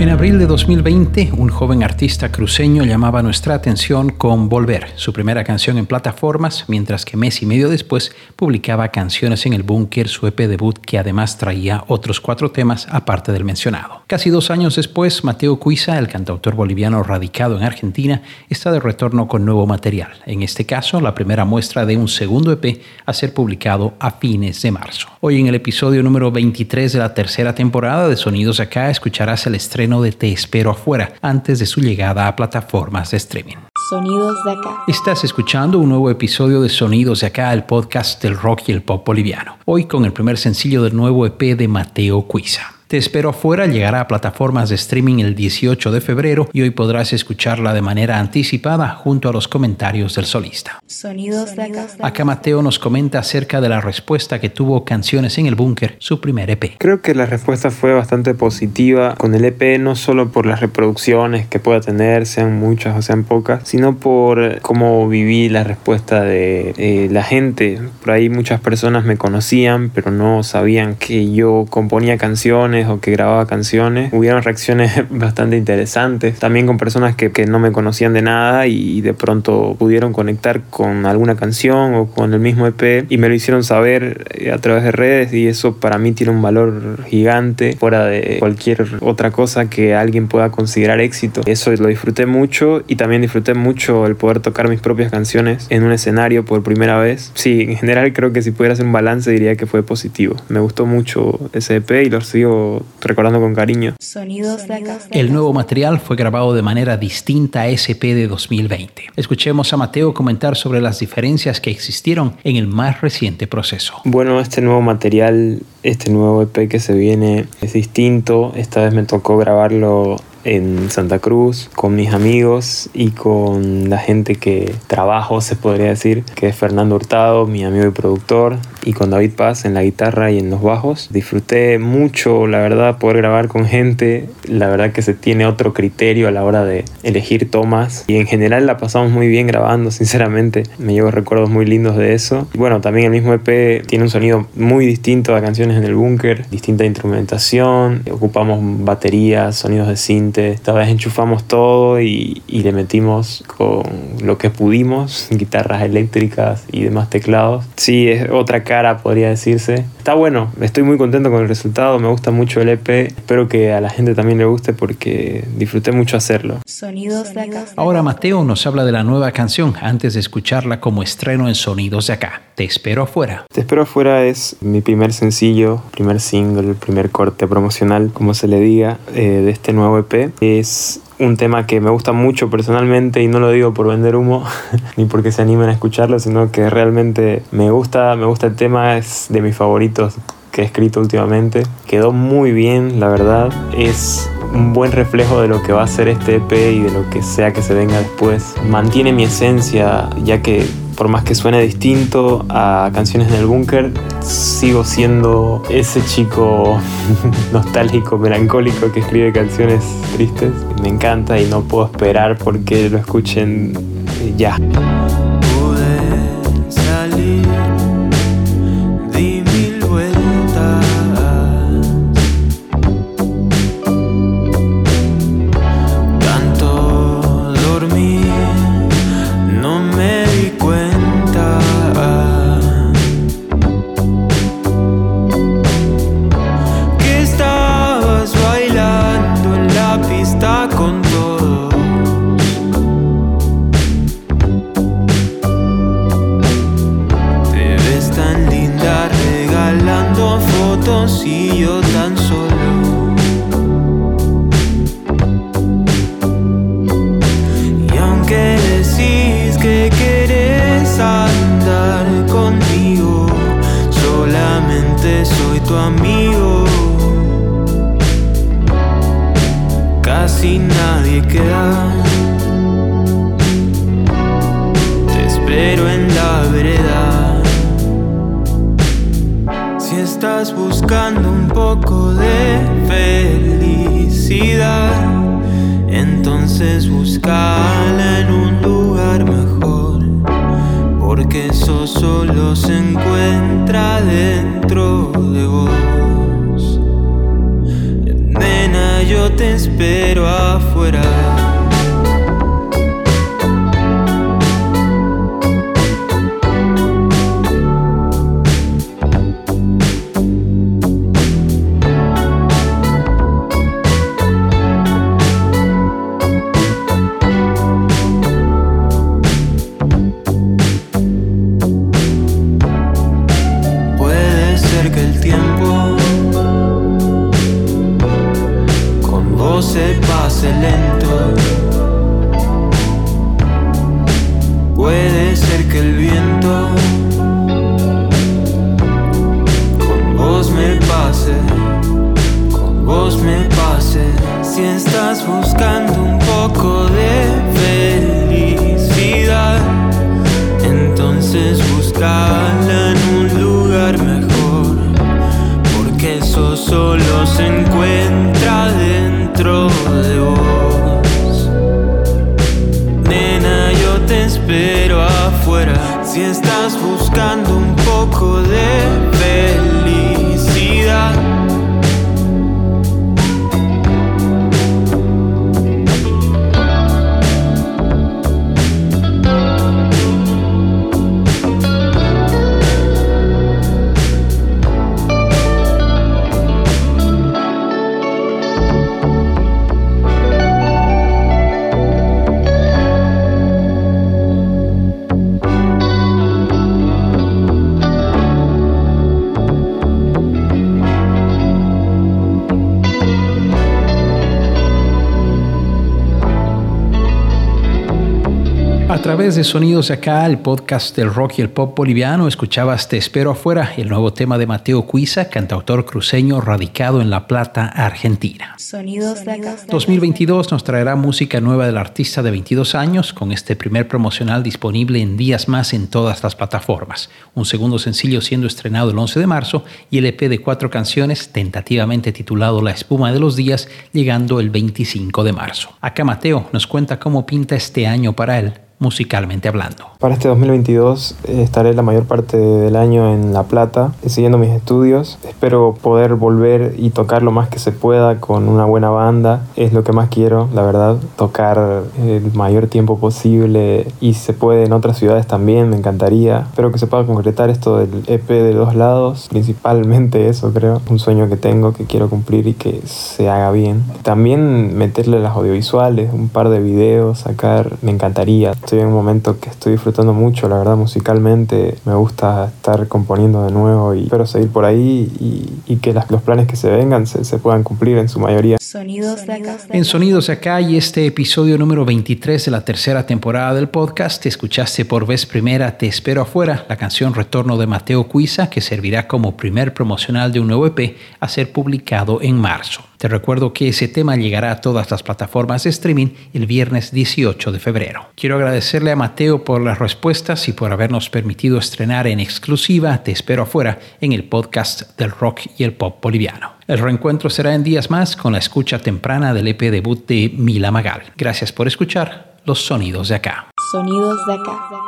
En abril de 2020, un joven artista cruceño llamaba nuestra atención con Volver, su primera canción en plataformas, mientras que mes y medio después publicaba Canciones en el Búnker, su EP debut, que además traía otros cuatro temas aparte del mencionado. Casi dos años después, Mateo Cuiza, el cantautor boliviano radicado en Argentina, está de retorno con nuevo material, en este caso la primera muestra de un segundo EP a ser publicado a fines de marzo. Hoy en el episodio número 23 de la tercera temporada de Sonidos Acá escucharás el estreno de Te Espero Afuera antes de su llegada a plataformas de streaming. Sonidos de acá. Estás escuchando un nuevo episodio de Sonidos de acá, el podcast del rock y el pop boliviano. Hoy con el primer sencillo del nuevo EP de Mateo Cuiza. Te espero afuera llegará a plataformas de streaming el 18 de febrero y hoy podrás escucharla de manera anticipada junto a los comentarios del solista. Sonidos de acá. Acá Mateo nos comenta acerca de la respuesta que tuvo Canciones en el Búnker, su primer EP. Creo que la respuesta fue bastante positiva con el EP, no solo por las reproducciones que pueda tener, sean muchas o sean pocas, sino por cómo viví la respuesta de eh, la gente. Por ahí muchas personas me conocían, pero no sabían que yo componía canciones o que grababa canciones. Hubieron reacciones bastante interesantes, también con personas que, que no me conocían de nada y de pronto pudieron conectar con alguna canción o con el mismo EP y me lo hicieron saber eh, a través de redes y eso para mí tiene un valor gigante fuera de cualquier otra cosa que alguien pueda considerar éxito. Eso lo disfruté mucho y también disfruté mucho el poder tocar mis propias canciones en un escenario por primera vez. Sí, en general creo que si pudiera hacer un balance diría que fue positivo. Me gustó mucho ese EP y lo sigo recordando con cariño. Sonidos de acá. El nuevo material fue grabado de manera distinta a SP de 2020. Escuchemos a Mateo comentar sobre las diferencias que existieron en el más reciente proceso. Bueno, este nuevo material, este nuevo EP que se viene es distinto. Esta vez me tocó grabarlo en Santa Cruz con mis amigos y con la gente que trabajo, se podría decir, que es Fernando Hurtado, mi amigo y productor, y con David Paz en la guitarra y en los bajos. Disfruté mucho, la verdad, poder grabar con gente. La verdad que se tiene otro criterio a la hora de elegir tomas y en general la pasamos muy bien grabando, sinceramente. Me llevo recuerdos muy lindos de eso. Y bueno, también el mismo EP tiene un sonido muy distinto a canciones en el búnker, distinta instrumentación, ocupamos baterías, sonidos de synth esta vez enchufamos todo y, le metimos con lo que pudimos, guitarras eléctricas y demás teclados. Sí, es otra cara, podría decirse. Está bueno, estoy muy contento con el resultado, me gusta mucho el EP. Espero que a la gente también le guste porque disfruté mucho hacerlo. Sonidos de acá. Ahora Mateo nos habla de la nueva canción antes de escucharla como estreno en Sonidos de acá. Te espero afuera. Te espero afuera es mi primer sencillo, primer single, primer corte promocional, como se le diga, eh, de este nuevo EP. Es un tema que me gusta mucho personalmente y no lo digo por vender humo ni porque se animen a escucharlo, sino que realmente me gusta, me gusta el tema, es de mis favoritos que he escrito últimamente. Quedó muy bien, la verdad. Es un buen reflejo de lo que va a ser este EP y de lo que sea que se venga después. Mantiene mi esencia, ya que por más que suene distinto a canciones en el búnker, sigo siendo ese chico nostálgico, melancólico que escribe canciones tristes. Me encanta y no puedo esperar porque lo escuchen ya. Te espero en la vereda. estás buscando un poco de felicidad, entonces buscala en un lugar mejor, porque eso solo se encuentra dentro de vos. Nena, yo te espero afuera. haces buscarla en un lugar mejor, porque eso solo se encuentra dentro de vos. Nena, yo te espero afuera, si estás buscando un poco de través de Sonidos de Acá, el podcast del rock y el pop boliviano, escuchabas Te Espero Afuera, el nuevo tema de Mateo Cuiza, cantautor cruceño radicado en La Plata, Argentina. Sonidos de Acá. 2022 nos traerá música nueva del artista de 22 años, con este primer promocional disponible en días más en todas las plataformas. Un segundo sencillo siendo estrenado el 11 de marzo y el EP de cuatro canciones, tentativamente titulado La Espuma de los Días, llegando el 25 de marzo. Acá Mateo nos cuenta cómo pinta este año para él musicalmente hablando. Para este 2022 eh, estaré la mayor parte del año en La Plata, eh, siguiendo mis estudios. Espero poder volver y tocar lo más que se pueda con una buena banda. Es lo que más quiero, la verdad. Tocar el mayor tiempo posible y si se puede en otras ciudades también, me encantaría. Espero que se pueda concretar esto del EP de dos lados, principalmente eso creo. Un sueño que tengo que quiero cumplir y que se haga bien. También meterle las audiovisuales, un par de videos, sacar, me encantaría estoy en un momento que estoy disfrutando mucho, la verdad, musicalmente. Me gusta estar componiendo de nuevo y espero seguir por ahí y, que los planes que se vengan se, puedan cumplir en su mayoría. Sonidos de acá. En Sonidos de acá y este episodio número 23 de la tercera temporada del podcast, escuchaste por vez primera Te espero afuera, la canción Retorno de Mateo Cuiza, que servirá como primer promocional de un nuevo EP a ser publicado en marzo. Te recuerdo que ese tema llegará a todas las plataformas de streaming el viernes 18 de febrero. Quiero agradecerle a Mateo por las respuestas y por habernos permitido estrenar en exclusiva Te espero afuera en el podcast del rock y el pop boliviano. El reencuentro será en días más con la escucha temprana del EP debut de Mila Magal. Gracias por escuchar los sonidos de acá. Sonidos de acá.